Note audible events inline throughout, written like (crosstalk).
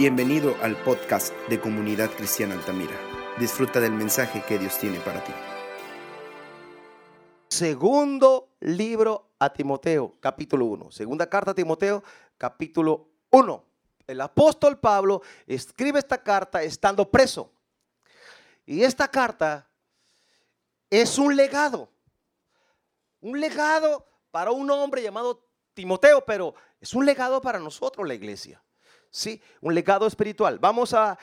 Bienvenido al podcast de Comunidad Cristiana Altamira. Disfruta del mensaje que Dios tiene para ti. Segundo libro a Timoteo, capítulo 1. Segunda carta a Timoteo, capítulo 1. El apóstol Pablo escribe esta carta estando preso. Y esta carta es un legado. Un legado para un hombre llamado Timoteo, pero es un legado para nosotros, la iglesia. Sí, un legado espiritual. Vamos a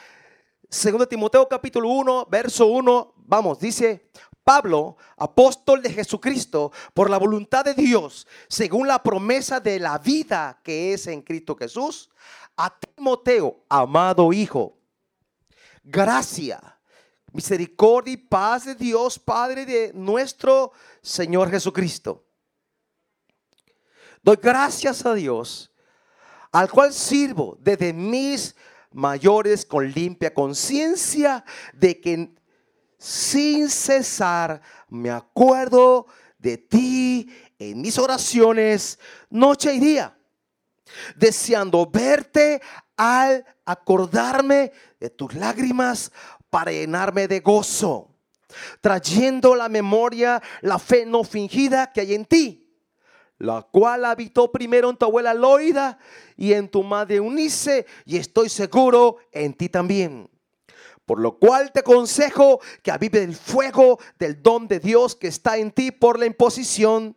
2 Timoteo capítulo 1, verso 1. Vamos, dice Pablo, apóstol de Jesucristo, por la voluntad de Dios, según la promesa de la vida que es en Cristo Jesús, a Timoteo, amado hijo, gracia, misericordia y paz de Dios, Padre de nuestro Señor Jesucristo. Doy gracias a Dios al cual sirvo desde mis mayores con limpia conciencia de que sin cesar me acuerdo de ti en mis oraciones noche y día, deseando verte al acordarme de tus lágrimas para llenarme de gozo, trayendo la memoria la fe no fingida que hay en ti la cual habitó primero en tu abuela Loida y en tu madre Unice, y estoy seguro en ti también. Por lo cual te aconsejo que avive el fuego del don de Dios que está en ti por la imposición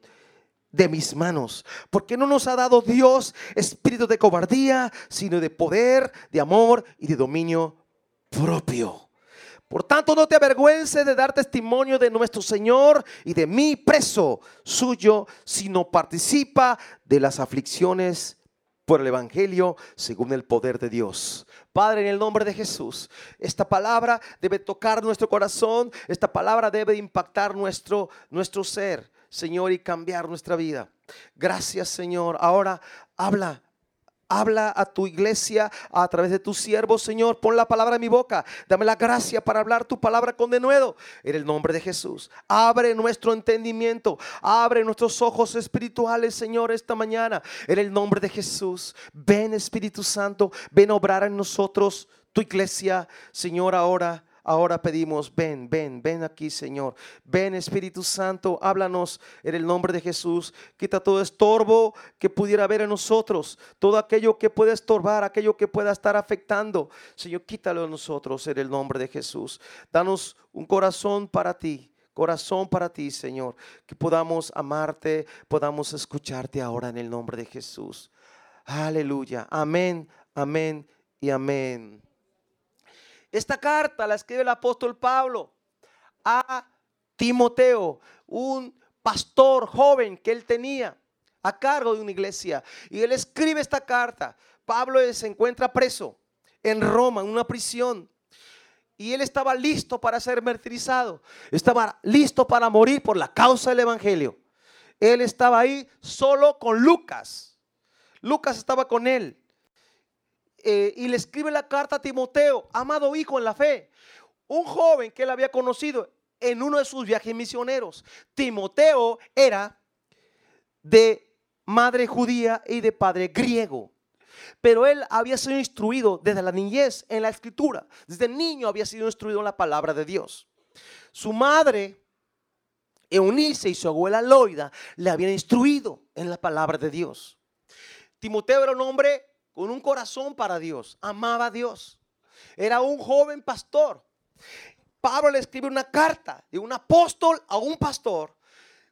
de mis manos. Porque no nos ha dado Dios espíritu de cobardía, sino de poder, de amor y de dominio propio. Por tanto, no te avergüences de dar testimonio de nuestro Señor y de mí preso suyo, sino participa de las aflicciones por el Evangelio según el poder de Dios. Padre, en el nombre de Jesús, esta palabra debe tocar nuestro corazón, esta palabra debe impactar nuestro, nuestro ser, Señor, y cambiar nuestra vida. Gracias, Señor. Ahora habla Habla a tu iglesia a través de tu siervo, Señor. Pon la palabra en mi boca. Dame la gracia para hablar tu palabra con denuedo. En el nombre de Jesús. Abre nuestro entendimiento. Abre nuestros ojos espirituales, Señor, esta mañana. En el nombre de Jesús. Ven, Espíritu Santo. Ven a obrar en nosotros, tu iglesia, Señor, ahora Ahora pedimos, ven, ven, ven aquí, Señor. Ven, Espíritu Santo, háblanos en el nombre de Jesús. Quita todo estorbo que pudiera haber en nosotros, todo aquello que pueda estorbar, aquello que pueda estar afectando. Señor, quítalo a nosotros en el nombre de Jesús. Danos un corazón para ti, corazón para ti, Señor. Que podamos amarte, podamos escucharte ahora en el nombre de Jesús. Aleluya. Amén, amén y amén. Esta carta la escribe el apóstol Pablo a Timoteo, un pastor joven que él tenía a cargo de una iglesia. Y él escribe esta carta. Pablo se encuentra preso en Roma, en una prisión. Y él estaba listo para ser martirizado. Estaba listo para morir por la causa del Evangelio. Él estaba ahí solo con Lucas. Lucas estaba con él. Eh, y le escribe la carta a Timoteo, amado hijo en la fe, un joven que él había conocido en uno de sus viajes misioneros. Timoteo era de madre judía y de padre griego. Pero él había sido instruido desde la niñez en la escritura. Desde niño había sido instruido en la palabra de Dios. Su madre, Eunice, y su abuela Loida le habían instruido en la palabra de Dios. Timoteo era un hombre con un corazón para Dios, amaba a Dios. Era un joven pastor. Pablo le escribe una carta de un apóstol a un pastor.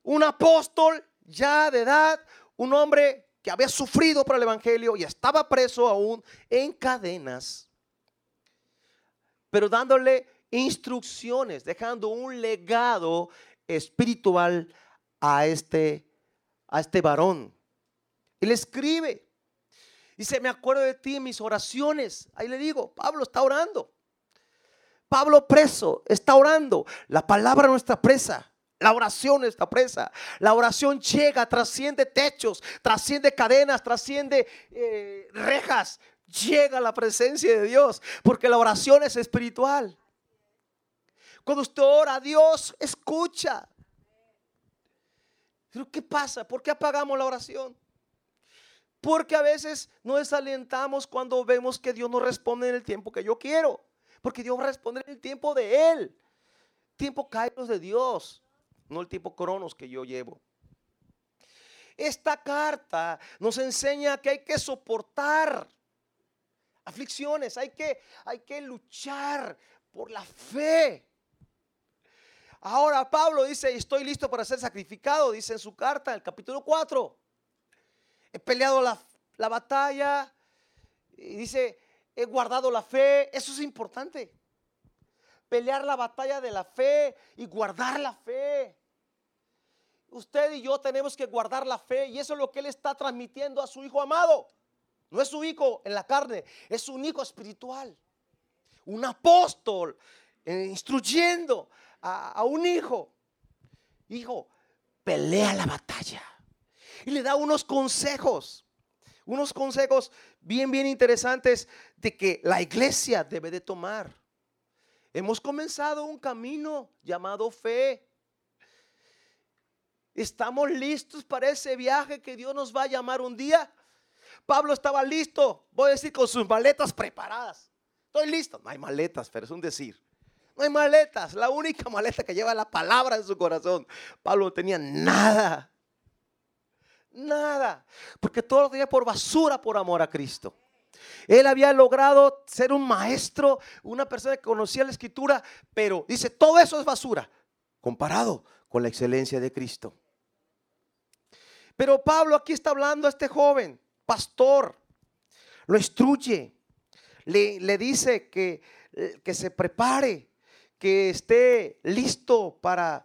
Un apóstol ya de edad, un hombre que había sufrido por el Evangelio y estaba preso aún en cadenas. Pero dándole instrucciones, dejando un legado espiritual a este, a este varón. Y le escribe, Dice, me acuerdo de ti mis oraciones. Ahí le digo, Pablo está orando. Pablo preso está orando. La palabra no está presa. La oración está presa. La oración llega, trasciende techos, trasciende cadenas, trasciende eh, rejas. Llega la presencia de Dios. Porque la oración es espiritual. Cuando usted ora, Dios escucha. Pero ¿qué pasa? ¿Por qué apagamos la oración? Porque a veces nos desalentamos cuando vemos que Dios no responde en el tiempo que yo quiero. Porque Dios responde en el tiempo de Él. Tiempo kairos de Dios, no el tiempo cronos que yo llevo. Esta carta nos enseña que hay que soportar aflicciones, hay que, hay que luchar por la fe. Ahora Pablo dice, estoy listo para ser sacrificado, dice en su carta, el capítulo 4. He peleado la, la batalla, y dice, he guardado la fe, eso es importante. Pelear la batalla de la fe y guardar la fe. Usted y yo tenemos que guardar la fe y eso es lo que Él está transmitiendo a su Hijo amado. No es su Hijo en la carne, es un Hijo espiritual. Un apóstol eh, instruyendo a, a un hijo. Hijo, pelea la batalla. Y le da unos consejos unos consejos bien, bien interesantes de que la iglesia debe de tomar. Hemos comenzado un camino llamado fe. Estamos listos para ese viaje que Dios nos va a llamar un día. Pablo estaba listo, voy a decir, con sus maletas preparadas. Estoy listo. No hay maletas, pero es un decir. No hay maletas. La única maleta que lleva la palabra en su corazón. Pablo no tenía nada. Nada. Porque todo lo tenía por basura por amor a Cristo. Él había logrado ser un maestro, una persona que conocía la escritura, pero dice, todo eso es basura comparado con la excelencia de Cristo. Pero Pablo aquí está hablando a este joven, pastor, lo instruye, le, le dice que, que se prepare, que esté listo para,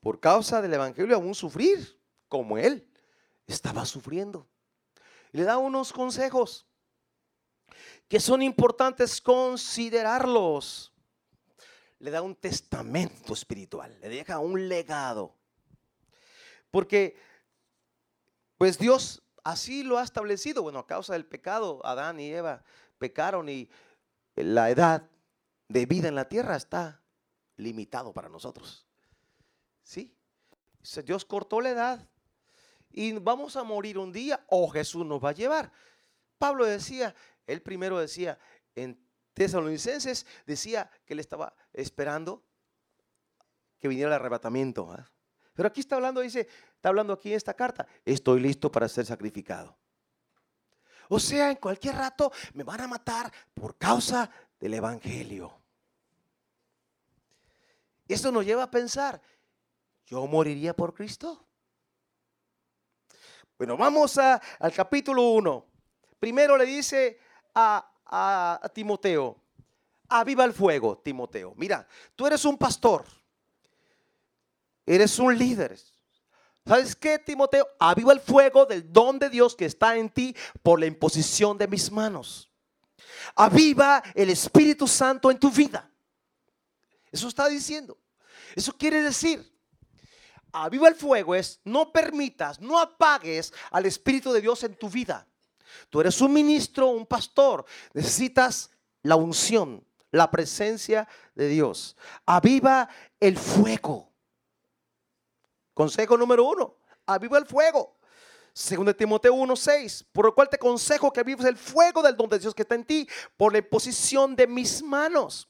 por causa del Evangelio, aún sufrir como él estaba sufriendo. le da unos consejos que son importantes considerarlos. Le da un testamento espiritual, le deja un legado. Porque, pues Dios así lo ha establecido. Bueno, a causa del pecado, Adán y Eva pecaron y la edad de vida en la tierra está limitado para nosotros. ¿Sí? Dios cortó la edad y vamos a morir un día o Jesús nos va a llevar. Pablo decía, él primero decía en Tesalonicenses, decía que él estaba esperando que viniera el arrebatamiento. ¿ah? Pero aquí está hablando, dice, está hablando aquí en esta carta, estoy listo para ser sacrificado. O sea, en cualquier rato me van a matar por causa del Evangelio. Esto nos lleva a pensar, ¿yo moriría por Cristo? Bueno, vamos al capítulo 1. Primero le dice a, a Timoteo, aviva el fuego, Timoteo. Mira, tú eres un pastor, eres un líder. ¿Sabes qué, Timoteo? Aviva el fuego del don de Dios que está en ti por la imposición de mis manos. Aviva el Espíritu Santo en tu vida. Eso está diciendo. Eso quiere decir aviva el fuego es no permitas, no apagues al Espíritu de Dios en tu vida. Tú eres un ministro, un pastor, necesitas la unción, la presencia de Dios. Aviva el fuego. Consejo número uno, aviva el fuego. Segundo Timoteo 1:6, por lo cual te consejo que avives el fuego del don de Dios que está en ti por la imposición de mis manos.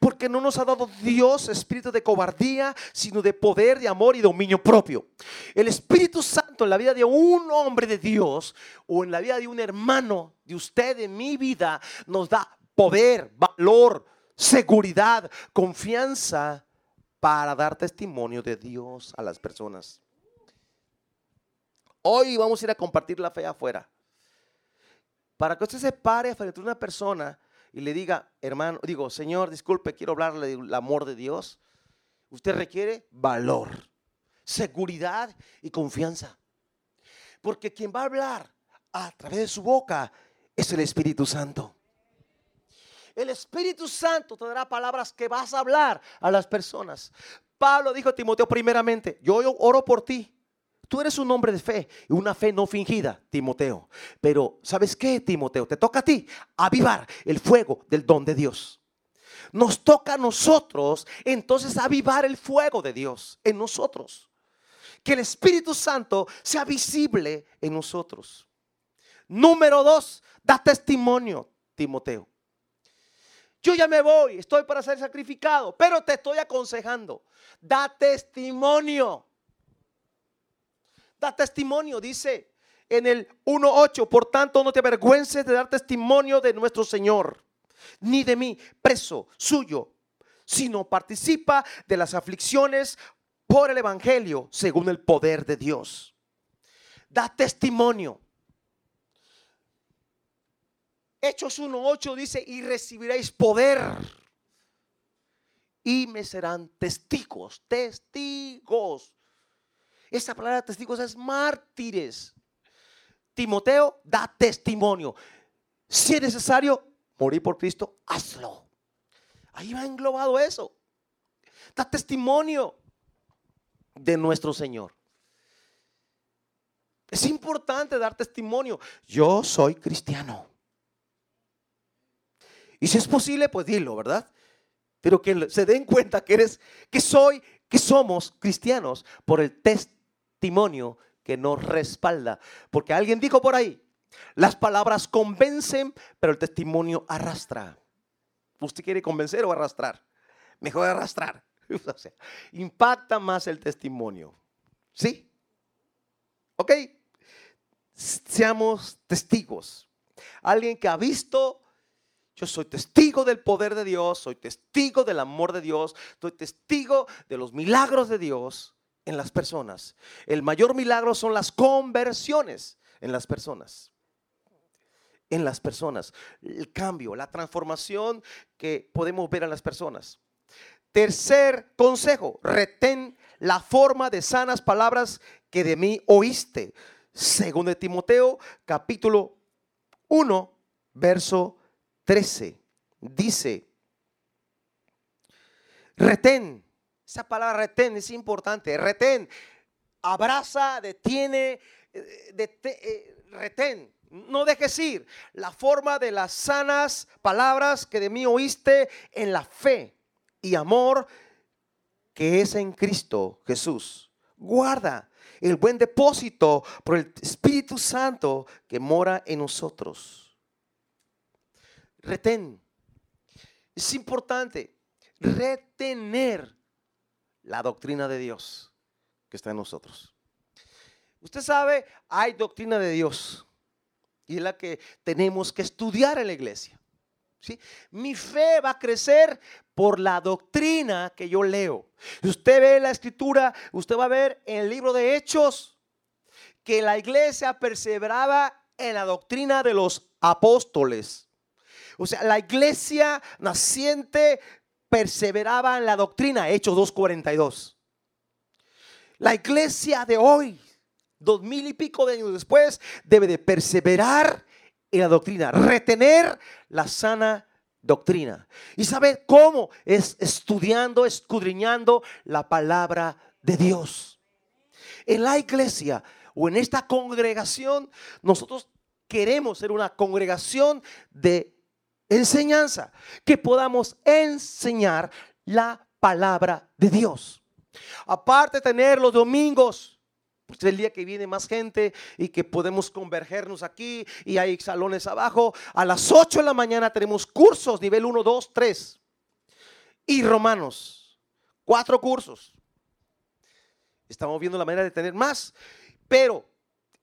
Porque no nos ha dado Dios espíritu de cobardía, sino de poder, de amor y dominio propio. El Espíritu Santo en la vida de un hombre de Dios o en la vida de un hermano de usted, en mi vida, nos da poder, valor, seguridad, confianza para dar testimonio de Dios a las personas. Hoy vamos a ir a compartir la fe afuera. Para que usted se pare frente a una persona y le diga, hermano, digo, Señor, disculpe, quiero hablarle del amor de Dios, usted requiere valor, seguridad y confianza. Porque quien va a hablar a través de su boca es el Espíritu Santo. El Espíritu Santo te dará palabras que vas a hablar a las personas. Pablo dijo a Timoteo primeramente, yo oro por ti Tú eres un hombre de fe y una fe no fingida, Timoteo. Pero ¿sabes qué, Timoteo? Te toca a ti avivar el fuego del don de Dios. Nos toca a nosotros entonces avivar el fuego de Dios en nosotros. Que el Espíritu Santo sea visible en nosotros. Número dos, da testimonio, Timoteo. Yo ya me voy, estoy para ser sacrificado, pero te estoy aconsejando. Da testimonio. Da testimonio, dice en el 1.8, por tanto no te avergüences de dar testimonio de nuestro Señor, ni de mí, preso suyo, sino participa de las aflicciones por el Evangelio según el poder de Dios. Da testimonio. Hechos 1.8 dice, y recibiréis poder. Y me serán testigos, testigos. Esa palabra testigos es mártires. Timoteo da testimonio. Si es necesario morir por Cristo, hazlo. Ahí va englobado eso. Da testimonio de nuestro Señor. Es importante dar testimonio. Yo soy cristiano. Y si es posible, pues dilo, ¿verdad? Pero que se den cuenta que eres, que soy, que somos cristianos por el testimonio que nos respalda. Porque alguien dijo por ahí, las palabras convencen, pero el testimonio arrastra. ¿Usted quiere convencer o arrastrar? Mejor arrastrar. (laughs) impacta más el testimonio. ¿Sí? ¿Ok? Seamos testigos. Alguien que ha visto, yo soy testigo del poder de Dios, soy testigo del amor de Dios, soy testigo de los milagros de Dios en las personas. El mayor milagro son las conversiones en las personas. En las personas. El cambio, la transformación que podemos ver en las personas. Tercer consejo, retén la forma de sanas palabras que de mí oíste. Según de Timoteo, capítulo 1, verso 13. Dice, retén esa palabra retén es importante. Retén. Abraza, detiene, eh, eh, retén. No dejes ir. La forma de las sanas palabras que de mí oíste en la fe y amor que es en Cristo Jesús. Guarda el buen depósito por el Espíritu Santo que mora en nosotros. Retén. Es importante retener la doctrina de Dios que está en nosotros. Usted sabe, hay doctrina de Dios y es la que tenemos que estudiar en la iglesia. ¿sí? Mi fe va a crecer por la doctrina que yo leo. Si usted ve la escritura, usted va a ver en el libro de Hechos que la iglesia perseveraba en la doctrina de los apóstoles. O sea, la iglesia naciente perseveraba en la doctrina, Hechos 2.42. La iglesia de hoy, dos mil y pico de años después, debe de perseverar en la doctrina, retener la sana doctrina. ¿Y sabe cómo? Es estudiando, escudriñando la palabra de Dios. En la iglesia o en esta congregación, nosotros queremos ser una congregación de enseñanza, que podamos enseñar la palabra de Dios. Aparte de tener los domingos, pues el día que viene más gente y que podemos convergernos aquí y hay salones abajo, a las 8 de la mañana tenemos cursos nivel 1, 2, 3 y romanos, cuatro cursos. Estamos viendo la manera de tener más, pero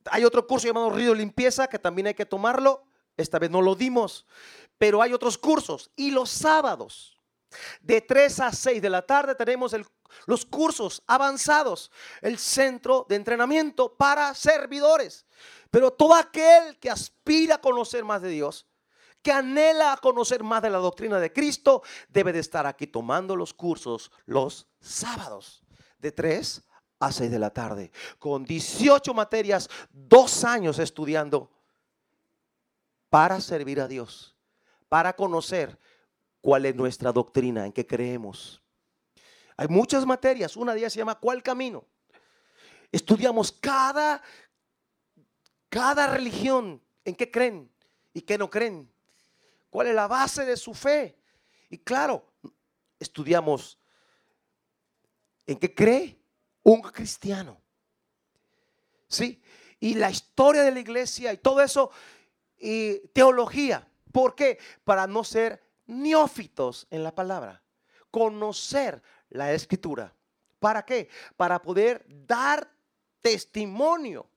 hay otro curso llamado Río Limpieza que también hay que tomarlo. Esta vez no lo dimos pero hay otros cursos. Y los sábados, de 3 a 6 de la tarde, tenemos los cursos avanzados, el centro de entrenamiento para servidores. Pero todo aquel que aspira a conocer más de Dios, que anhela a conocer más de la doctrina de Cristo, debe de estar aquí tomando los cursos los sábados, de 3 a 6 de la tarde, con 18 materias, dos años estudiando para servir a Dios para conocer cuál es nuestra doctrina, en qué creemos. Hay muchas materias, una de ellas se llama ¿Cuál camino? Estudiamos cada, cada religión, en qué creen y qué no creen. ¿Cuál es la base de su fe? Y claro, estudiamos en qué cree un cristiano. ¿Sí? y la historia de la iglesia y todo eso, y teología. ¿Por qué? Para no ser neófitos en la palabra, conocer la escritura. ¿Para qué? Para poder dar testimonio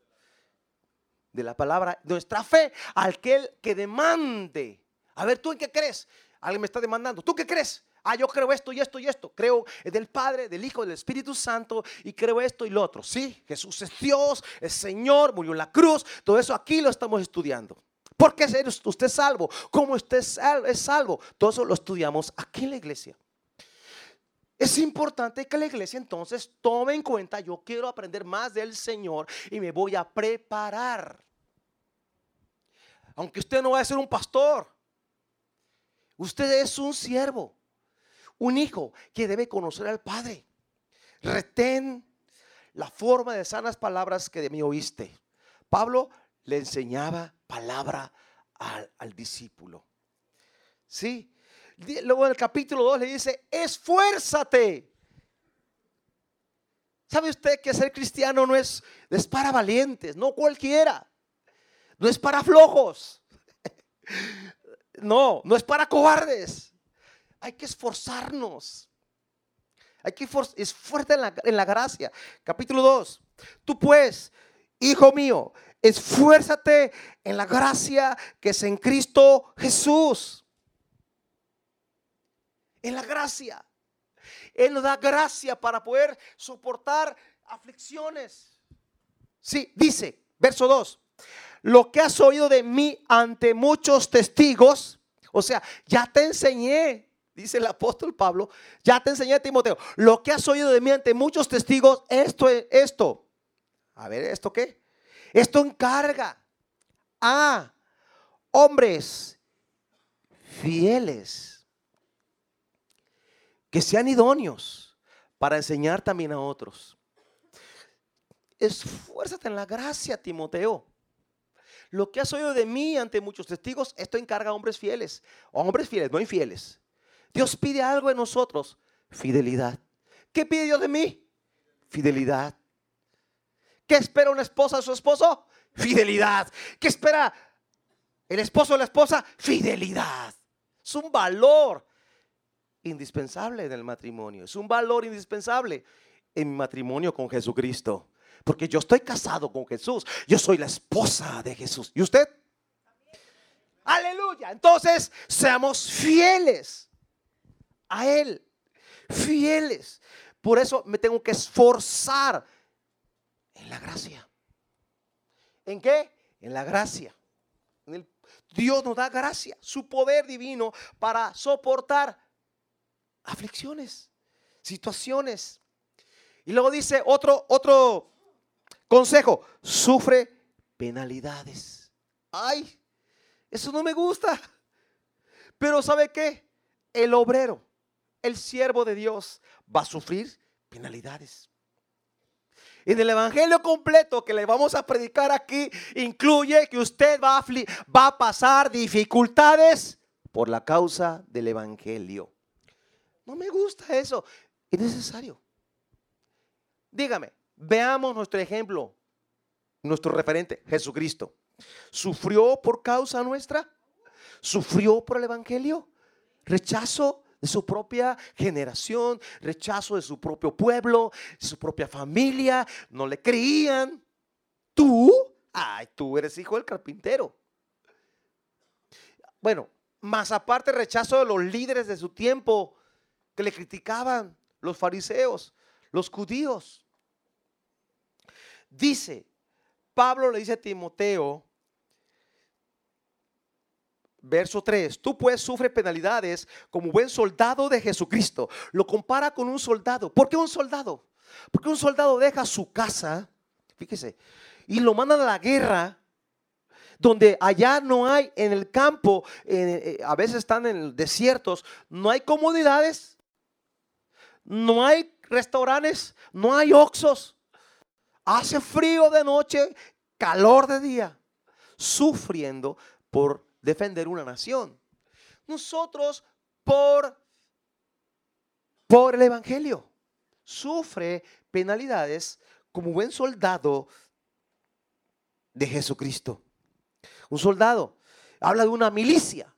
de la palabra, nuestra fe, al aquel que demande. A ver, ¿tú en qué crees? Alguien me está demandando. ¿Tú qué crees? Ah, yo creo esto y esto y esto. Creo del Padre, del Hijo, del Espíritu Santo y creo esto y lo otro. Sí, Jesús es Dios, es Señor, murió en la cruz. Todo eso aquí lo estamos estudiando. ¿Por qué es usted salvo? ¿Cómo usted es salvo? Todo eso lo estudiamos aquí en la iglesia. Es importante que la iglesia entonces tome en cuenta, yo quiero aprender más del Señor y me voy a preparar. Aunque usted no va a ser un pastor, usted es un siervo, un hijo que debe conocer al Padre. Retén la forma de sanas palabras que de mí oíste. Pablo le enseñaba palabra al, discípulo. Sí, Luego en el capítulo 2 le dice, esfuérzate. ¿Sabe usted que ser cristiano no es, es para valientes, no cualquiera? No es para flojos. (laughs) No, no es para cobardes. Hay que esforzarnos. Hay que esforzarse en la, en la gracia. Capítulo 2. Tú pues, hijo mío, esfuérzate en la gracia que es en Cristo Jesús en la gracia. Él nos da gracia para poder soportar aflicciones. Sí, dice, verso 2, lo que has oído de mí ante muchos testigos, o sea, ya te enseñé, dice el apóstol Pablo, ya te enseñé a Timoteo, lo que has oído de mí ante muchos testigos, esto es esto. A ver, ¿esto qué? Esto encarga a hombres fieles que sean idóneos para enseñar también a otros. Esfuérzate en la gracia, Timoteo. Lo que has oído de mí ante muchos testigos, esto encarga a hombres fieles, hombres fieles, no infieles. Dios pide algo de nosotros, fidelidad. ¿Qué pide Dios de mí? Fidelidad. ¿Qué espera una esposa de su esposo? Fidelidad. ¿Qué espera el esposo de la esposa? Fidelidad. Es un valor indispensable en el matrimonio. Es un valor indispensable en mi matrimonio con Jesucristo. Porque yo estoy casado con Jesús. Yo soy la esposa de Jesús. ¿Y usted? Aleluya. Entonces, seamos fieles a Él. Fieles. Por eso me tengo que esforzar en la gracia. ¿En qué? En la gracia. Dios nos da gracia, su poder divino para soportar aflicciones, situaciones. Y luego dice otro, otro consejo, sufre penalidades. Ay, eso no me gusta. Pero ¿sabe qué? El obrero, el siervo de Dios, va a sufrir penalidades. En el evangelio completo que le vamos a predicar aquí, incluye que usted va a, va a pasar dificultades por la causa del evangelio. No me gusta eso. Es necesario. Dígame, veamos nuestro ejemplo, nuestro referente, Jesucristo. ¿Sufrió por causa nuestra? ¿Sufrió por el Evangelio? ¿Rechazo de su propia generación? ¿Rechazo de su propio pueblo? De su propia familia? ¿No le creían? ¿Tú? Ay, tú eres hijo del carpintero. Bueno, más aparte rechazo de los líderes de su tiempo que le criticaban los fariseos, los judíos. Dice, Pablo le dice a Timoteo, verso 3, tú pues sufres penalidades como buen soldado de Jesucristo. Lo compara con un soldado. ¿Por qué un soldado? Porque un soldado deja su casa, fíjese, y lo mandan a la guerra donde allá no hay en el campo, eh, a veces están en desiertos, no hay comodidades, no hay restaurantes, no hay oxos. Hace frío de noche, calor de día, sufriendo por defender una nación. Nosotros por por el evangelio sufre penalidades como buen soldado de Jesucristo. Un soldado habla de una milicia.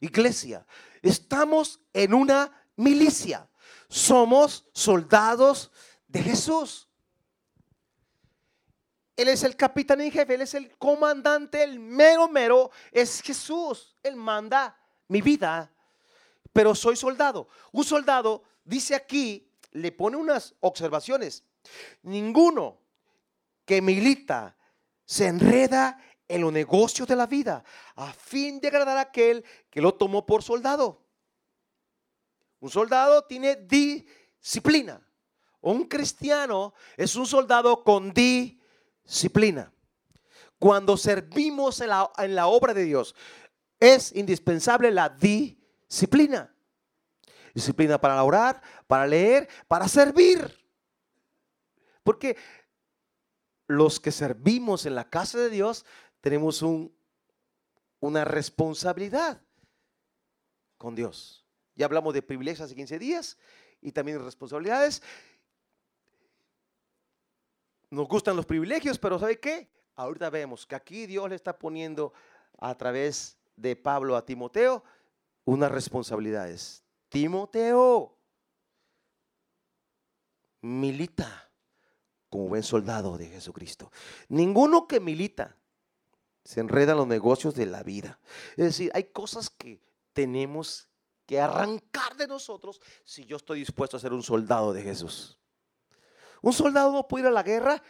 Iglesia, estamos en una milicia. Somos soldados de Jesús. Él es el capitán en jefe, Él es el comandante, el mero mero es Jesús. Él manda mi vida, pero soy soldado. Un soldado dice aquí, le pone unas observaciones. Ninguno que milita se enreda en los negocios de la vida a fin de agradar a aquel que lo tomó por soldado. Un soldado tiene disciplina. Un cristiano es un soldado con disciplina. Cuando servimos en la, en la obra de Dios, es indispensable la disciplina. Disciplina para orar, para leer, para servir. Porque los que servimos en la casa de Dios tenemos un, una responsabilidad con Dios. Ya hablamos de privilegios hace 15 días y también de responsabilidades. Nos gustan los privilegios, pero ¿sabe qué? Ahorita vemos que aquí Dios le está poniendo a través de Pablo a Timoteo unas responsabilidades. Timoteo milita como buen soldado de Jesucristo. Ninguno que milita se enreda en los negocios de la vida. Es decir, hay cosas que tenemos que arrancar de nosotros si yo estoy dispuesto a ser un soldado de Jesús. Un soldado no puede ir a la guerra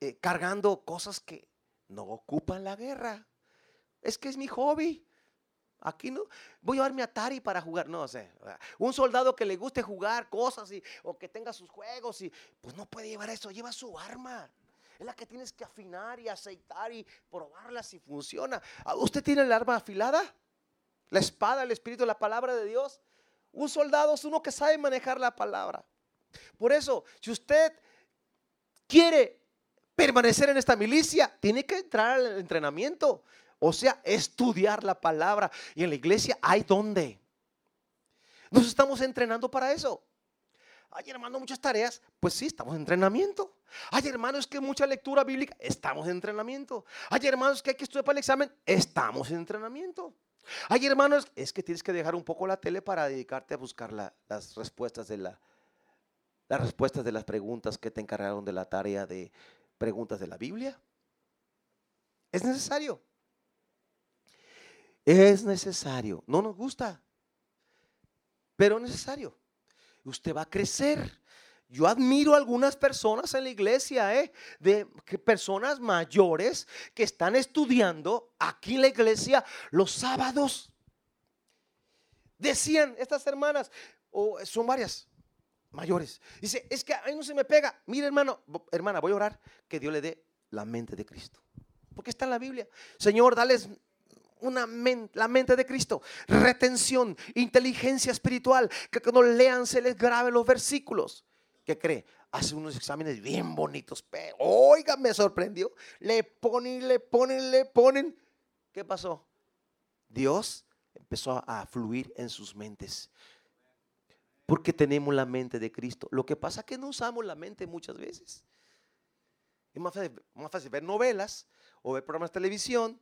eh, cargando cosas que no ocupan la guerra. Es que es mi hobby. Aquí no, voy a llevar mi Atari para jugar, no sé. Un soldado que le guste jugar cosas y, o que tenga sus juegos y pues no puede llevar eso, lleva su arma. Es la que tienes que afinar y aceitar y probarla si funciona. Ah, ¿Usted tiene el arma afilada? La espada, el espíritu, la palabra de Dios. Un soldado es uno que sabe manejar la palabra. Por eso, si usted quiere permanecer en esta milicia, tiene que entrar al entrenamiento. O sea, estudiar la palabra. Y en la iglesia hay donde. Nos estamos entrenando para eso. Ay, hermano, muchas tareas. Pues sí, estamos en entrenamiento. Ay, hermanos, que mucha lectura bíblica. Estamos en entrenamiento. Hay hermanos, que hay que estudiar para el examen. Estamos en entrenamiento. Hay hermanos, es que tienes que dejar un poco la tele para dedicarte a buscar las respuestas de la, las respuestas de las preguntas que te encargaron de la tarea de preguntas de la Biblia. Es necesario. Es necesario. No nos gusta, pero necesario. Usted va a crecer. Yo admiro a algunas personas en la iglesia, ¿eh? de personas mayores que están estudiando aquí en la iglesia los sábados. Decían estas hermanas, o son varias mayores. Dice, es que a mí no se me pega. Mire, hermano, hermana, voy a orar que Dios le dé la mente de Cristo. Porque está en la Biblia. Señor, dales una mente, la mente de Cristo, retención, inteligencia espiritual, que cuando lean se les grabe los versículos. ¿Qué cree? Hace unos exámenes bien bonitos. Pero, oiga, me sorprendió. Le ponen, le ponen, le ponen. ¿Qué pasó? Dios empezó a fluir en sus mentes. Porque tenemos la mente de Cristo. Lo que pasa es que no usamos la mente muchas veces. Es más fácil, ver novelas o ver programas de televisión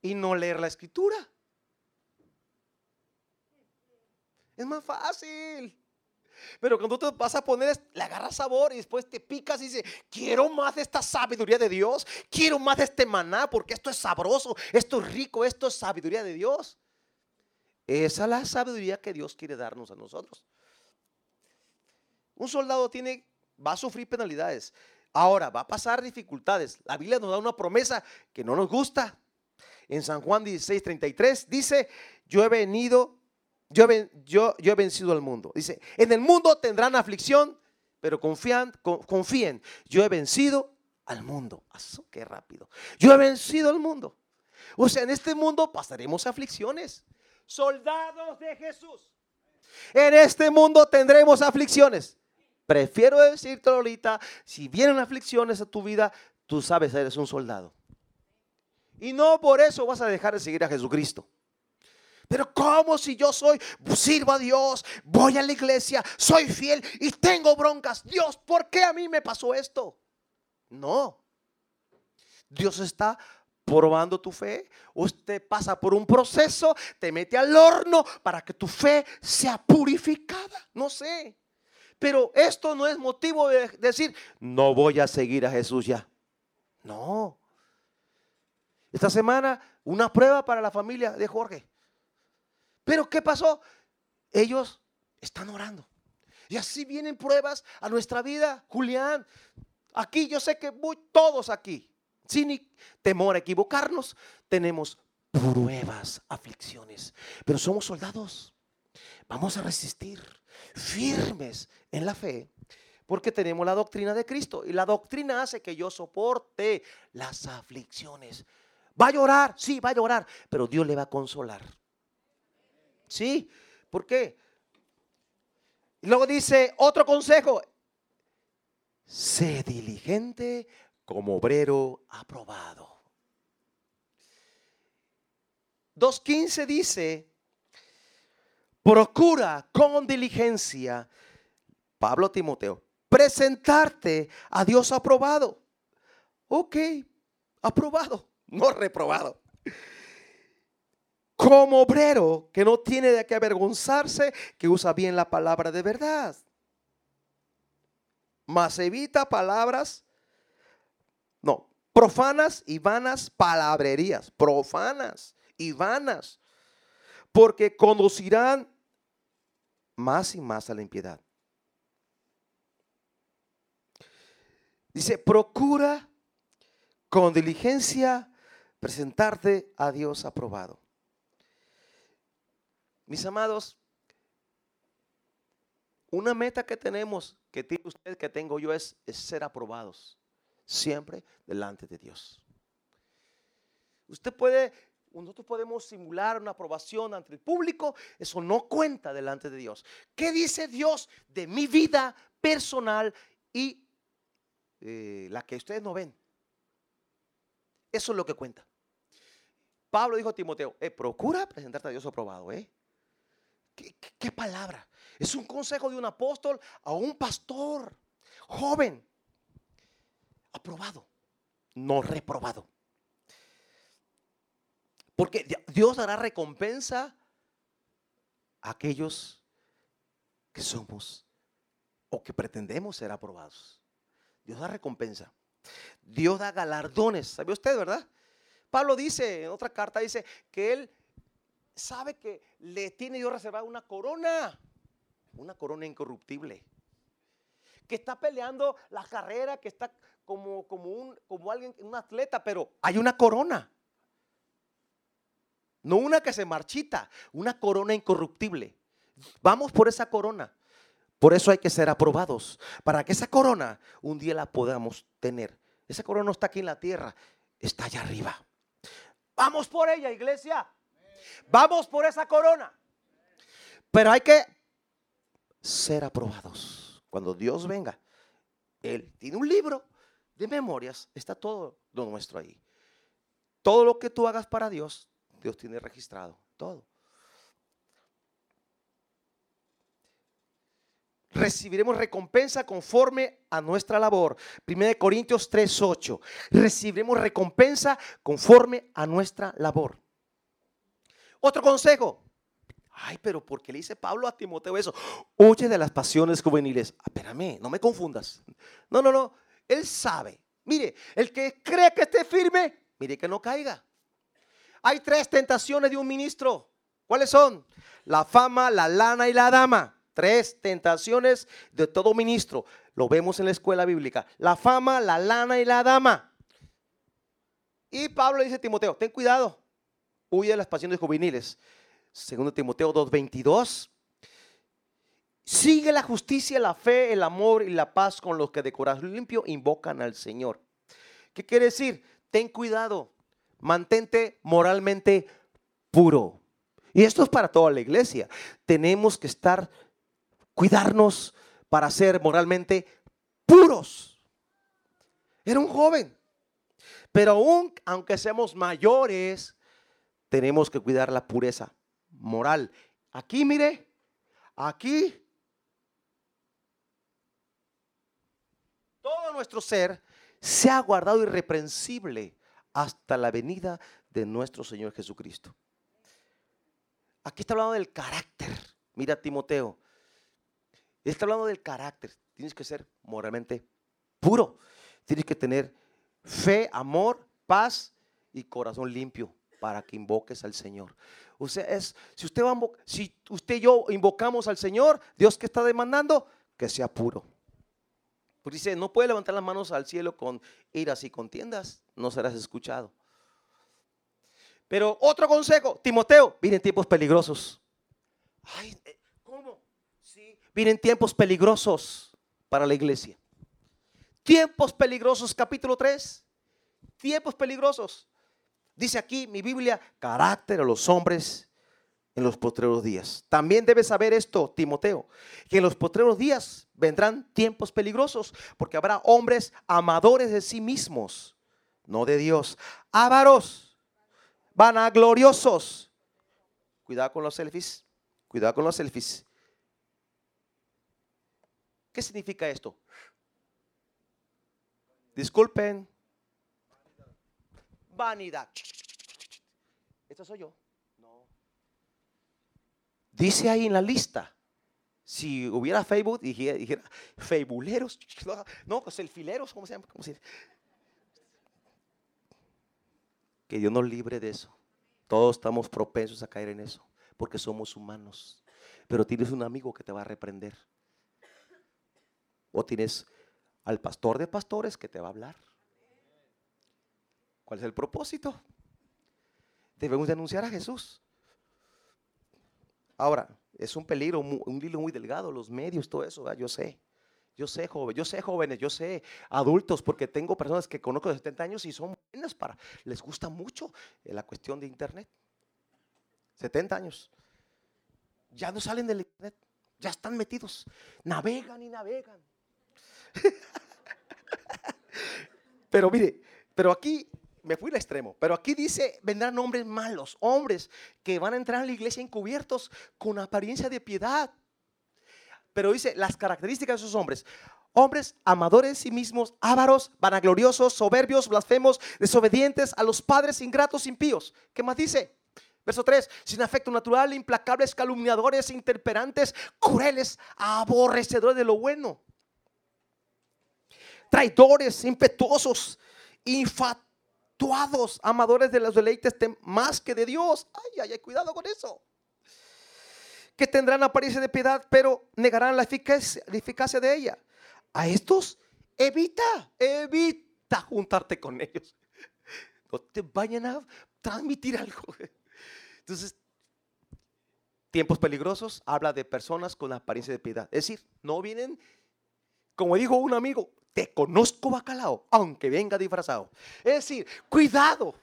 y no leer la escritura. Es más fácil. Pero cuando tú vas a poner, le agarras sabor y después te picas y dices, quiero más de esta sabiduría de Dios, quiero más de este maná porque esto es sabroso, esto es rico, esto es sabiduría de Dios. Esa es la sabiduría que Dios quiere darnos a nosotros. Un soldado tiene, va a sufrir penalidades. Ahora, va a pasar dificultades. La Biblia nos da una promesa que no nos gusta en San Juan 16, 33, dice, yo he venido, yo he, vencido al mundo. Dice, en el mundo tendrán aflicción, pero confían, confíen, yo he vencido al mundo. qué rápido. Yo he vencido al mundo. O sea, en este mundo pasaremos aflicciones. Soldados de Jesús. En este mundo tendremos aflicciones. Prefiero decirte, Lolita, si vienen aflicciones a tu vida, tú sabes, eres un soldado. Y no por eso vas a dejar de seguir a Jesucristo. Pero ¿cómo si yo soy, sirvo a Dios, voy a la iglesia, soy fiel y tengo broncas? Dios, ¿por qué a mí me pasó esto? No. Dios está probando tu fe. Usted pasa por un proceso, te mete al horno para que tu fe sea purificada. No sé. Pero esto no es motivo de decir, no voy a seguir a Jesús ya. No. Esta semana, una prueba para la familia de Jorge. Pero ¿qué pasó? Ellos están orando. Y así vienen pruebas a nuestra vida. Julián, aquí yo sé que voy todos aquí sin temor a equivocarnos, tenemos pruebas, aflicciones, pero somos soldados. Vamos a resistir firmes en la fe porque tenemos la doctrina de Cristo y la doctrina hace que yo soporte las aflicciones. Va a llorar, sí, va a llorar, pero Dios le va a consolar. Sí, ¿por qué? Luego dice otro consejo, sé diligente como obrero aprobado. 2.15 dice, procura con diligencia, Pablo Timoteo, presentarte a Dios aprobado. Ok, aprobado, (laughs) no reprobado. Como obrero que no tiene de qué avergonzarse, que usa bien la palabra de verdad. Mas evita palabras no, profanas y vanas palabrerías, profanas y vanas, porque conducirán más y más a la impiedad. Dice, procura con diligencia presentarte a Dios aprobado. Mis amados, una meta que tenemos, que tiene usted, que tengo yo, es, es ser aprobados siempre delante de Dios. Usted puede, nosotros podemos simular una aprobación ante el público, eso no cuenta delante de Dios. ¿Qué dice Dios de mi vida personal y eh, la que ustedes no ven? Eso es lo que cuenta. Pablo dijo a Timoteo, eh, procura presentarte a Dios aprobado. ¿eh? qué palabra? Es un consejo de un apóstol a un pastor joven aprobado, no reprobado. Porque Dios dará recompensa a aquellos que somos o que pretendemos ser aprobados. Dios da recompensa. Dios da galardones. ¿Sabe usted, verdad? Pablo dice, en otra carta, dice que él sabe que le tiene Dios reservado una corona, una corona incorruptible que está peleando la carrera, que está como, como, un, como alguien, un atleta, pero hay una corona. No una que se marchita, una corona incorruptible. Vamos por esa corona. Por eso hay que ser aprobados. Para que esa corona un día la podamos tener. Esa corona no está aquí en la tierra, está allá arriba. Vamos por ella, iglesia. Vamos por esa corona. Pero hay que ser aprobados cuando Dios venga, Él tiene un libro de memorias, está todo lo nuestro ahí. Todo lo que tú hagas para Dios, Dios tiene registrado, todo. recibiremos recompensa conforme a nuestra labor. 1 Corintios 3:8. Recibiremos recompensa conforme a nuestra labor. Otro consejo, Ay, pero ¿por qué le dice Pablo a Timoteo eso? Oye de las pasiones juveniles. Ah, espérame, no me confundas. No, no, no. Él sabe. Mire, el que cree que esté firme, mire que no caiga. Hay tres tentaciones de un ministro. ¿Cuáles son? La fama, la lana y la dama. Tres tentaciones de todo ministro. Lo vemos en la escuela bíblica. La fama, la lana y la dama. Y Pablo dice a Timoteo, ten cuidado. Huye de las pasiones juveniles. Segundo Timoteo 2:22. Sigue la justicia, la fe, el amor y la paz con los que de corazón limpio invocan al Señor. ¿Qué quiere decir? Ten cuidado, mantente moralmente puro. Y esto es para toda la iglesia. Tenemos que estar, cuidarnos para ser moralmente puros. Era un joven, pero aún aunque seamos mayores, tenemos que cuidar la pureza moral. Aquí, mire, aquí todo nuestro ser se ha guardado irreprensible hasta la venida de nuestro Señor Jesucristo. Aquí está hablando del carácter. Mira Timoteo. Está hablando del carácter. Tienes que ser moralmente puro. Tienes que tener fe, amor, paz y corazón limpio para que invoques al Señor. O sea, es, si usted, va si usted y yo invocamos al Señor, Dios que está demandando, que sea puro. Pues dice, no puede levantar las manos al cielo con iras y contiendas, no serás escuchado. Pero otro consejo, Timoteo, vienen tiempos peligrosos. Ay, eh, ¿cómo? Sí, vienen tiempos peligrosos para la iglesia. Tiempos peligrosos, capítulo 3. Tiempos peligrosos. Dice aquí mi Biblia, carácter a los hombres en los postreros días. También debes saber esto, Timoteo, que en los postreros días vendrán tiempos peligrosos, porque habrá hombres amadores de sí mismos, no de Dios, ávaros, vanagloriosos. Cuidado con los selfies, cuidado con los selfies. ¿Qué significa esto? Disculpen, vanidad. Esto soy yo. Dice ahí en la lista. Si hubiera Facebook, dijera, dijera. (laughs) No, pues fileros, ¿cómo se llama? ¿Cómo se Que Dios nos libre de eso. Todos estamos propensos a caer en eso, porque somos humanos. Pero tienes un amigo que te va a reprender. O tienes al pastor de pastores que te va a hablar. ¿Cuál es el propósito? Debemos denunciar a Jesús. Ahora, es un peligro, un hilo muy delgado, los medios, todo eso, yo sé. Yo sé, joven, yo sé jóvenes, yo sé adultos, porque tengo personas que conozco de 70 años y son buenas para, les gusta mucho eh, la cuestión de internet. 70 años. Ya no salen del internet, ya están metidos, navegan y navegan. (laughs) Pero mire, pero aquí me fui al extremo, pero aquí dice, vendrán hombres malos, hombres que van a entrar a la iglesia encubiertos con apariencia de piedad. Pero dice las características de esos hombres. Hombres amadores de sí mismos, ávaros, vanagloriosos, soberbios, blasfemos, desobedientes a los padres ingratos, impíos. ¿Qué más dice? Verso 3, sin afecto natural, implacables, calumniadores, interperantes, crueles, aborrecedores de lo bueno. Traidores, impetuosos, infatuosos amadores de los deleites más que de Dios. Ay, ay, ay, cuidado con eso. Que tendrán apariencia de piedad, pero negarán la eficacia, la eficacia de ella. A estos, evita, evita juntarte con ellos. No te vayan a transmitir algo. Entonces, tiempos peligrosos habla de personas con apariencia de piedad. Es decir, no vienen, como dijo un amigo, te conozco bacalao, aunque venga disfrazado. Es decir, cuidado,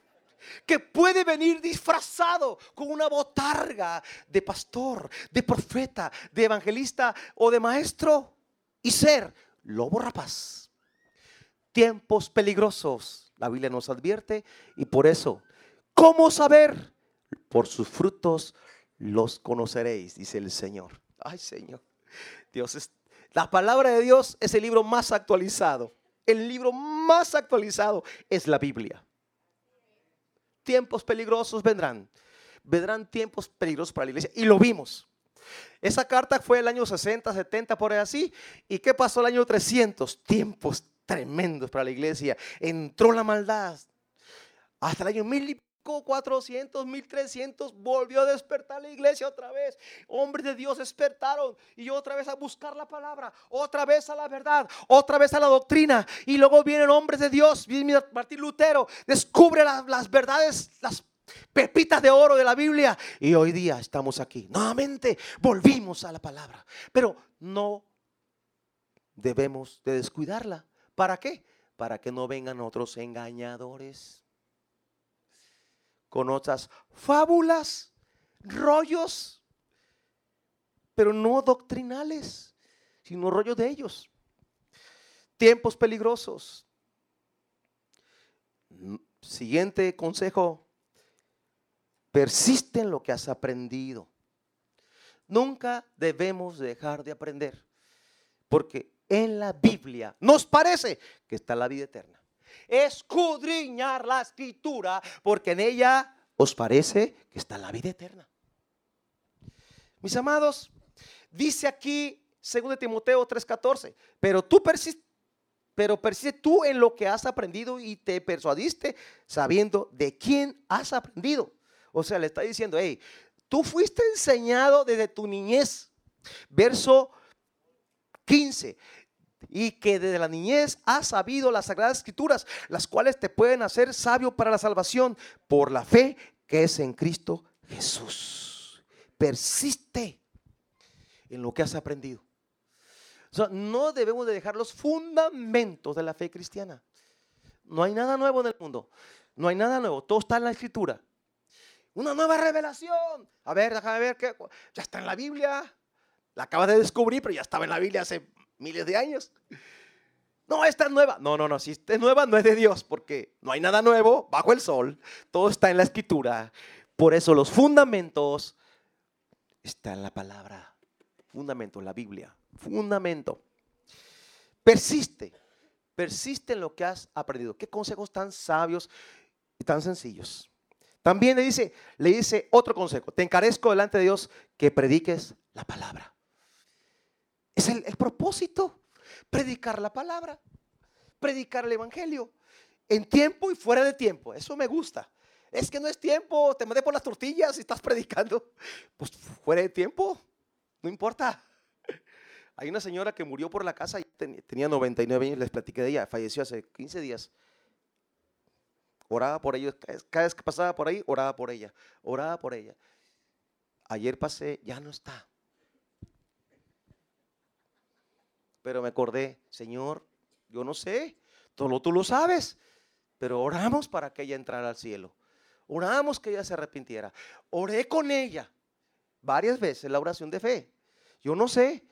que puede venir disfrazado con una botarga de pastor, de profeta, de evangelista o de maestro y ser lobo rapaz. Tiempos peligrosos, la Biblia nos advierte y por eso, ¿cómo saber? Por sus frutos los conoceréis, dice el Señor. Ay Señor, Dios es la palabra de Dios es el libro más actualizado. El libro más actualizado es la Biblia. Tiempos peligrosos vendrán. Vendrán tiempos peligrosos para la iglesia. Y lo vimos. Esa carta fue el año 60, 70, por ahí así. ¿Y qué pasó el año 300? Tiempos tremendos para la iglesia. Entró la maldad. Hasta el año mil 400, 1300, volvió a despertar la iglesia otra vez. Hombres de Dios despertaron y otra vez a buscar la palabra, otra vez a la verdad, otra vez a la doctrina. Y luego vienen hombres de Dios, Martín Lutero, descubre las, las verdades, las pepitas de oro de la Biblia. Y hoy día estamos aquí. Nuevamente volvimos a la palabra. Pero no debemos de descuidarla. ¿Para qué? Para que no vengan otros engañadores con otras fábulas, rollos, pero no doctrinales, sino rollos de ellos. Tiempos peligrosos. Siguiente consejo, persiste en lo que has aprendido. Nunca debemos dejar de aprender, porque en la Biblia nos parece que está la vida eterna. Escudriñar la escritura, porque en ella os parece que está la vida eterna. Mis amados, dice aquí 2 Timoteo 3:14, pero tú persiste, pero persiste tú en lo que has aprendido y te persuadiste sabiendo de quién has aprendido. O sea, le está diciendo, hey, tú fuiste enseñado desde tu niñez. Verso 15 y que desde la niñez has sabido las sagradas escrituras, las cuales te pueden hacer sabio para la salvación por la fe que es en Cristo Jesús. Persiste en lo que has aprendido. No debemos de dejar los fundamentos de la fe cristiana. No hay nada nuevo en el mundo. No hay nada nuevo. Todo está en la escritura. Una nueva revelación. A ver, déjame ver qué. Ya está en la Biblia. La acabas de descubrir, pero ya estaba en la Biblia hace miles de años. No, esta es nueva. No, no, no. Si es nueva, no es de Dios, porque no hay nada nuevo bajo el sol. Todo está en la escritura. Por eso los fundamentos están en la palabra. Fundamento, la Biblia. Fundamento. Persiste. Persiste en lo que has aprendido. Qué consejos tan sabios y tan sencillos. También le dice, le dice otro consejo. Te encarezco delante de Dios que prediques la palabra. Es el, el propósito. Predicar la palabra. Predicar el evangelio. En tiempo y fuera de tiempo. Eso me gusta. Es que no es tiempo, te mandé por las tortillas y estás predicando. Pues fuera de tiempo, no importa. (laughs) Hay una señora que murió por la casa tenía 99 años, les platiqué de ella, falleció hace 15 días. Oraba por ella, cada vez que pasaba por ahí, oraba por ella, oraba por ella. Ayer pasé, ya no está. Pero me acordé, Señor, yo no sé, todo tú lo sabes, pero oramos para que ella entrara al cielo. Oramos que ella se arrepintiera. Oré con ella varias veces la oración de fe. Yo no sé,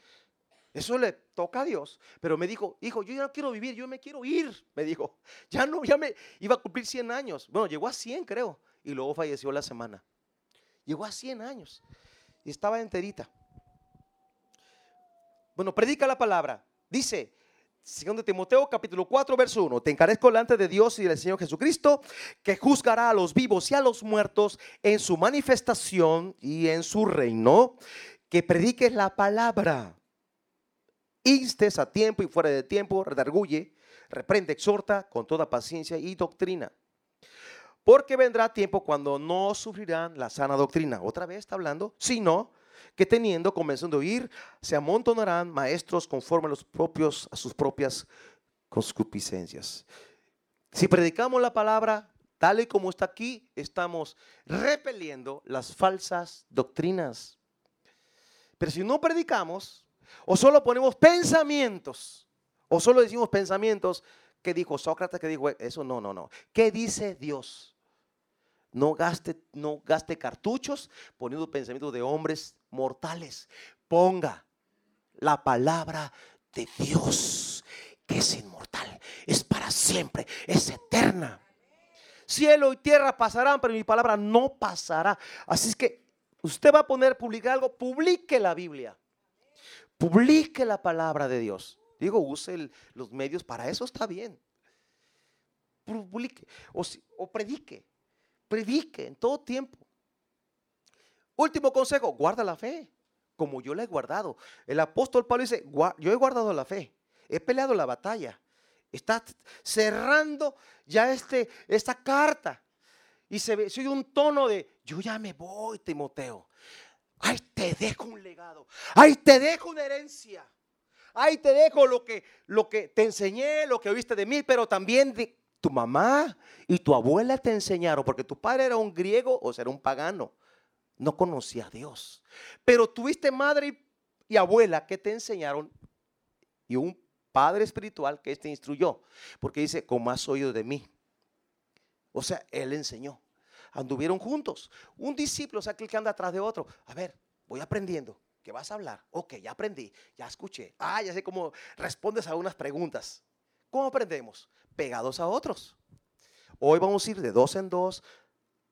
eso le toca a Dios. Pero me dijo, hijo, yo ya no quiero vivir, yo me quiero ir. Me dijo, (laughs) ya no, ya me iba a cumplir 100 años. Bueno, llegó a 100 creo. Y luego falleció la semana. Llegó a 100 años. Y estaba enterita. Bueno, predica la palabra. Dice, Segundo Timoteo capítulo 4 verso 1. Te encarezco delante de Dios y del Señor Jesucristo, que juzgará a los vivos y a los muertos en su manifestación y en su reino, que prediques la palabra. Instes a tiempo y fuera de tiempo, redarguye, reprende, exhorta con toda paciencia y doctrina. Porque vendrá tiempo cuando no sufrirán la sana doctrina. Otra vez está hablando, sino que teniendo, comenzando a oír, se amontonarán maestros conforme a, los propios, a sus propias concupiscencias. Si predicamos la palabra tal y como está aquí, estamos repeliendo las falsas doctrinas. Pero si no predicamos, o solo ponemos pensamientos, o solo decimos pensamientos, ¿qué dijo Sócrates? ¿Qué dijo eso? No, no, no. ¿Qué dice Dios? No gaste, no gaste cartuchos poniendo pensamientos de hombres mortales. Ponga la palabra de Dios, que es inmortal, es para siempre, es eterna. Cielo y tierra pasarán, pero mi palabra no pasará. Así es que usted va a poner, publicar algo, publique la Biblia. Publique la palabra de Dios. Digo, use los medios, para eso está bien. Publique o, o predique. Predique en todo tiempo. Último consejo, guarda la fe, como yo la he guardado. El apóstol Pablo dice, yo he guardado la fe, he peleado la batalla. Está cerrando ya este, esta carta. Y se ve, soy un tono de, yo ya me voy, Timoteo. Ay, te dejo un legado. Ay, te dejo una herencia. Ay, te dejo lo que, lo que te enseñé, lo que oíste de mí, pero también de tu mamá y tu abuela te enseñaron, porque tu padre era un griego o era un pagano no conocía a Dios. Pero tuviste madre y, abuela que te enseñaron y un padre espiritual que te instruyó. Porque dice, como has oído de mí. O sea, él enseñó. Anduvieron juntos. Un discípulo es aquel que anda atrás de otro. A ver, voy aprendiendo. ¿Qué vas a hablar? Ok, ya aprendí, ya escuché. Ah, ya sé cómo respondes a unas preguntas. ¿Cómo aprendemos? Pegados a otros. Hoy vamos a ir de dos en dos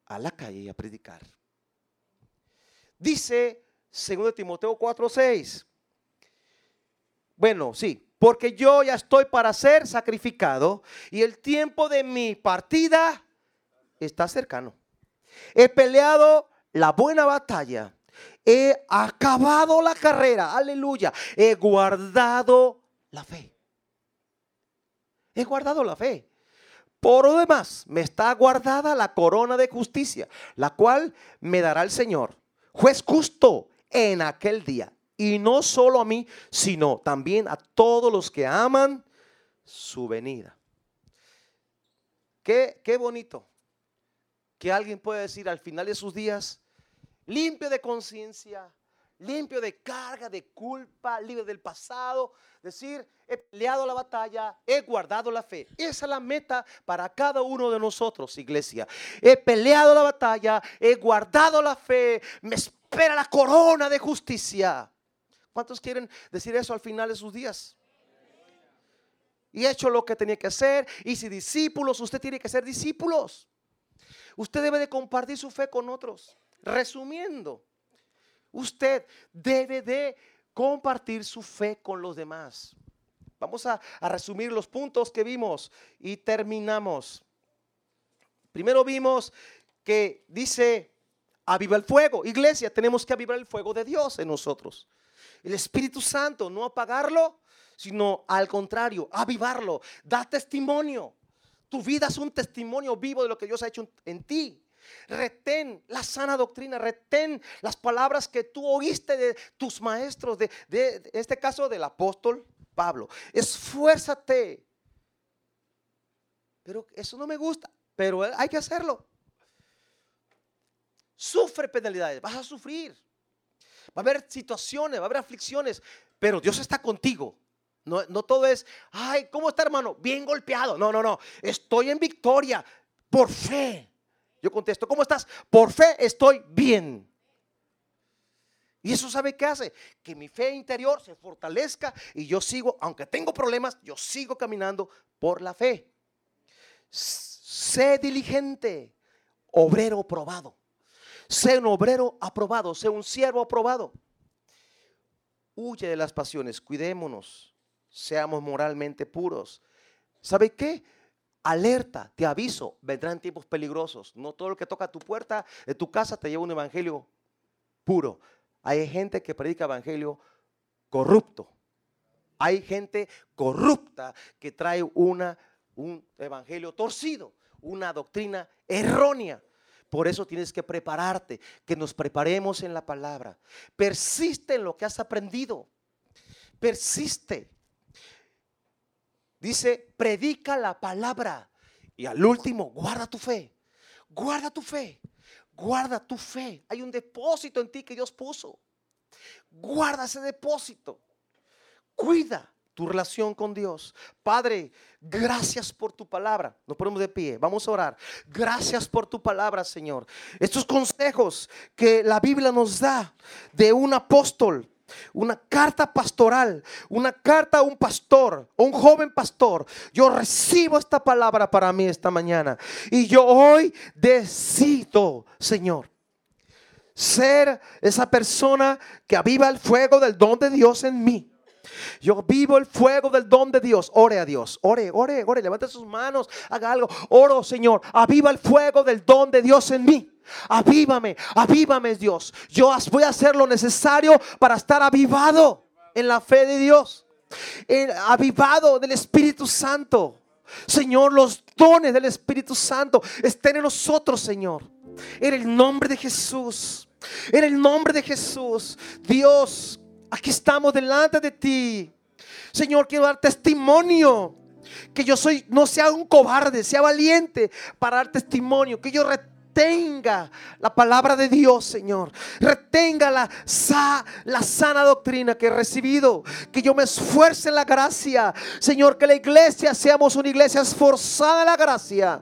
a la calle a predicar. Dice 2 Timoteo 4:6. Bueno, sí, porque yo ya estoy para ser sacrificado y el tiempo de mi partida está cercano. He peleado la buena batalla, he acabado la carrera, aleluya, he guardado la fe. He guardado la fe. Por lo demás, me está guardada la corona de justicia, la cual me dará el Señor, juez justo en aquel día. Y no solo a mí, sino también a todos los que aman su venida. Qué, qué bonito que alguien pueda decir al final de sus días, limpio de conciencia, limpio de carga, de culpa, libre del pasado. Decir, he peleado la batalla, he guardado la fe. Esa es la meta para cada uno de nosotros, iglesia. He peleado la batalla, he guardado la fe, me espera la corona de justicia. ¿Cuántos quieren decir eso al final de sus días? Y he hecho lo que tenía que hacer. Y si discípulos, usted tiene que ser discípulos. Usted debe de compartir su fe con otros. Resumiendo, Usted debe de compartir su fe con los demás. Vamos a, resumir los puntos que vimos y terminamos. Primero vimos que dice, aviva el fuego. Iglesia, tenemos que avivar el fuego de Dios en nosotros. El Espíritu Santo, no apagarlo, sino al contrario, avivarlo. Da testimonio. Tu vida es un testimonio vivo de lo que Dios ha hecho en ti. Retén la sana doctrina, retén las palabras que tú oíste de tus maestros, de, este caso del apóstol Pablo. Esfuérzate. Pero eso no me gusta, pero hay que hacerlo. Sufre penalidades, vas a sufrir. Va a haber situaciones, va a haber aflicciones, pero Dios está contigo. No, no, todo es, ay, ¿cómo está hermano? Bien golpeado. No, no, no. Estoy en victoria por fe. Yo contesto, ¿cómo estás? Por fe estoy bien. Y eso sabe qué hace? Que mi fe interior se fortalezca y yo sigo, aunque tengo problemas, yo sigo caminando por la fe. Sé diligente, obrero probado. Sé un obrero aprobado, sé un siervo aprobado. Huye de las pasiones, cuidémonos, seamos moralmente puros. ¿Sabe qué? Alerta, te aviso, vendrán tiempos peligrosos. No todo lo que toca tu puerta de tu casa te lleva un evangelio puro. Hay gente que predica evangelio corrupto. Hay gente corrupta que trae una, un evangelio torcido, una doctrina errónea. Por eso tienes que prepararte, que nos preparemos en la palabra. Persiste en lo que has aprendido. Persiste. Dice, predica la palabra. Y al último, guarda tu fe. Guarda tu fe. Guarda tu fe. Hay un depósito en ti que Dios puso. Guarda ese depósito. Cuida tu relación con Dios. Padre, gracias por tu palabra. Nos ponemos de pie. Vamos a orar. Gracias por tu palabra, Señor. Estos consejos que la Biblia nos da de un apóstol una carta pastoral, una carta a un pastor, a un joven pastor. Yo recibo esta palabra para mí esta mañana. Y yo hoy decido, Señor, ser esa persona que aviva el fuego del don de Dios en mí. Yo vivo el fuego del don de Dios. Ore a Dios. Ore, ore, ore. Levante sus manos. Haga algo. Oro, Señor. Aviva el fuego del don de Dios en mí. Avívame, avívame Dios. Yo voy a hacer lo necesario para estar avivado en la fe de Dios. avivado del Espíritu Santo. Señor, los dones del Espíritu Santo estén en nosotros, Señor. En el nombre de Jesús. En el nombre de Jesús. Dios, aquí estamos delante de ti. Señor, quiero dar testimonio que yo soy, no sea un cobarde, sea valiente para dar testimonio, que yo retenga la palabra de Dios, Señor. Retenga la, la sana doctrina que he recibido. Que yo me esfuerce en la gracia. Señor, que la iglesia seamos una iglesia esforzada en la gracia.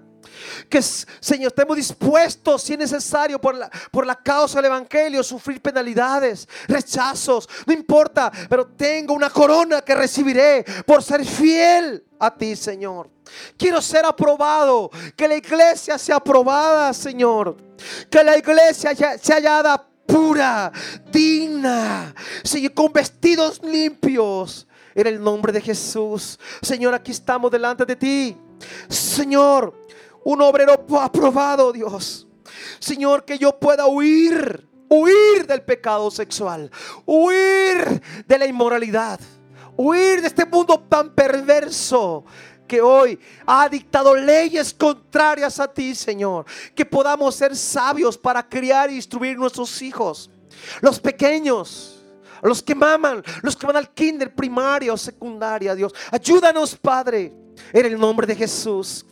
Que, Señor, estemos dispuestos, si es necesario, por la, por la causa del Evangelio, sufrir penalidades, rechazos, no importa, pero tengo una corona que recibiré por ser fiel a ti, Señor. Quiero ser aprobado, que la iglesia sea aprobada, Señor. Que la iglesia sea hallada pura, digna, Señor, con vestidos limpios en el nombre de Jesús. Señor, aquí estamos delante de ti. Señor, un obrero aprobado, Dios. Señor, que yo pueda huir, huir del pecado sexual, huir de la inmoralidad, huir de este mundo tan perverso que hoy ha dictado leyes contrarias a ti, Señor. Que podamos ser sabios para criar e instruir nuestros hijos. Los pequeños, los que maman, los que van al kinder, primaria o secundaria, Dios. Ayúdanos, Padre, en el nombre de Jesús.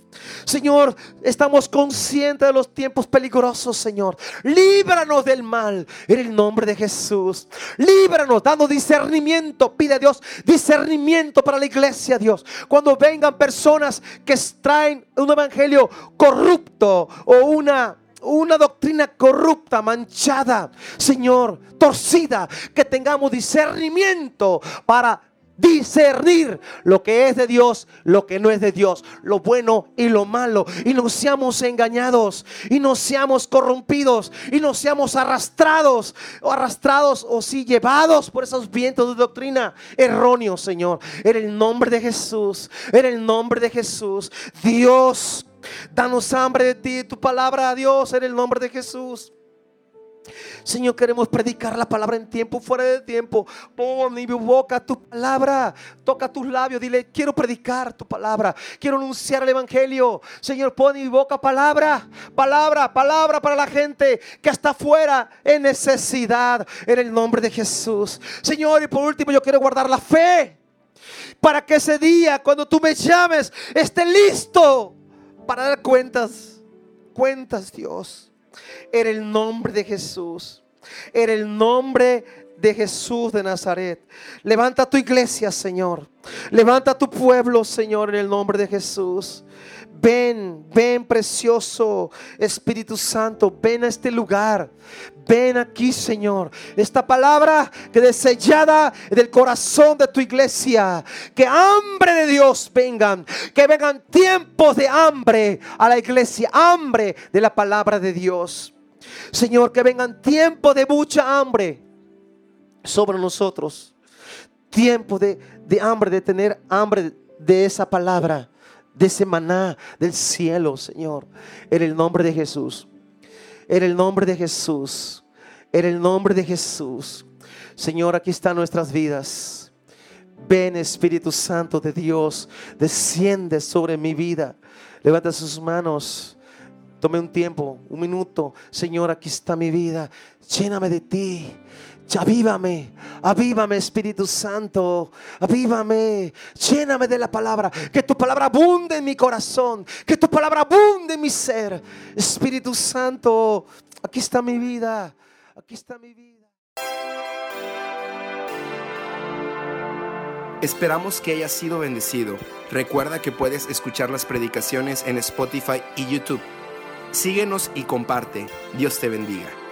Señor, estamos conscientes de los tiempos peligrosos, Señor. Líbranos del mal en el nombre de Jesús. Líbranos dando discernimiento. Pide a Dios discernimiento para la iglesia, Dios. Cuando vengan personas que traen un evangelio corrupto o una una doctrina corrupta, manchada, Señor, torcida, que tengamos discernimiento para discernir lo que es de Dios, lo que no es de Dios, lo bueno y lo malo. Y no seamos engañados, y no seamos corrompidos, y no seamos arrastrados, o arrastrados o sí llevados por esos vientos de doctrina erróneos, Señor. En el nombre de Jesús, en el nombre de Jesús, Dios, danos hambre de ti, tu palabra a Dios, en el nombre de Jesús. Señor, queremos predicar la palabra en tiempo, fuera de tiempo. Pon mi boca tu palabra. Toca tus labios. Dile, quiero predicar tu palabra. Quiero anunciar el evangelio. Señor, pon mi boca palabra. Palabra, palabra para la gente que está afuera en necesidad. En el nombre de Jesús. Señor, y por último, yo quiero guardar la fe. Para que ese día, cuando tú me llames, esté listo para dar cuentas. Cuentas, Dios en el nombre de Jesús. En el nombre de Jesús de Nazaret. Levanta tu iglesia, Señor. Levanta tu pueblo, Señor, en el nombre de Jesús. Ven, ven precioso Espíritu Santo, ven a este lugar. Ven aquí, Señor. Esta palabra que desellada del corazón de tu iglesia. Que hambre de Dios vengan. Que vengan tiempos de hambre a la iglesia. Hambre de la palabra de Dios. Señor, que vengan tiempos de mucha hambre sobre nosotros. Tiempo de, de hambre, de tener hambre de esa palabra de ese maná del cielo, Señor. En el nombre de Jesús. En el nombre de Jesús. En el nombre de Jesús. Señor, aquí están nuestras vidas. Ven Espíritu Santo de Dios. Desciende sobre mi vida. Levanta sus manos. Tome un tiempo, un minuto. Señor, aquí está mi vida. Lléname de ti. Avívame, avívame Espíritu Santo, avívame, lléname de la palabra, que tu palabra abunde en mi corazón, que tu palabra abunde en mi ser. Espíritu Santo, aquí está mi vida, aquí está mi vida. Esperamos que hayas sido bendecido. Recuerda que puedes escuchar las predicaciones en Spotify y YouTube. Síguenos y comparte. Dios te bendiga.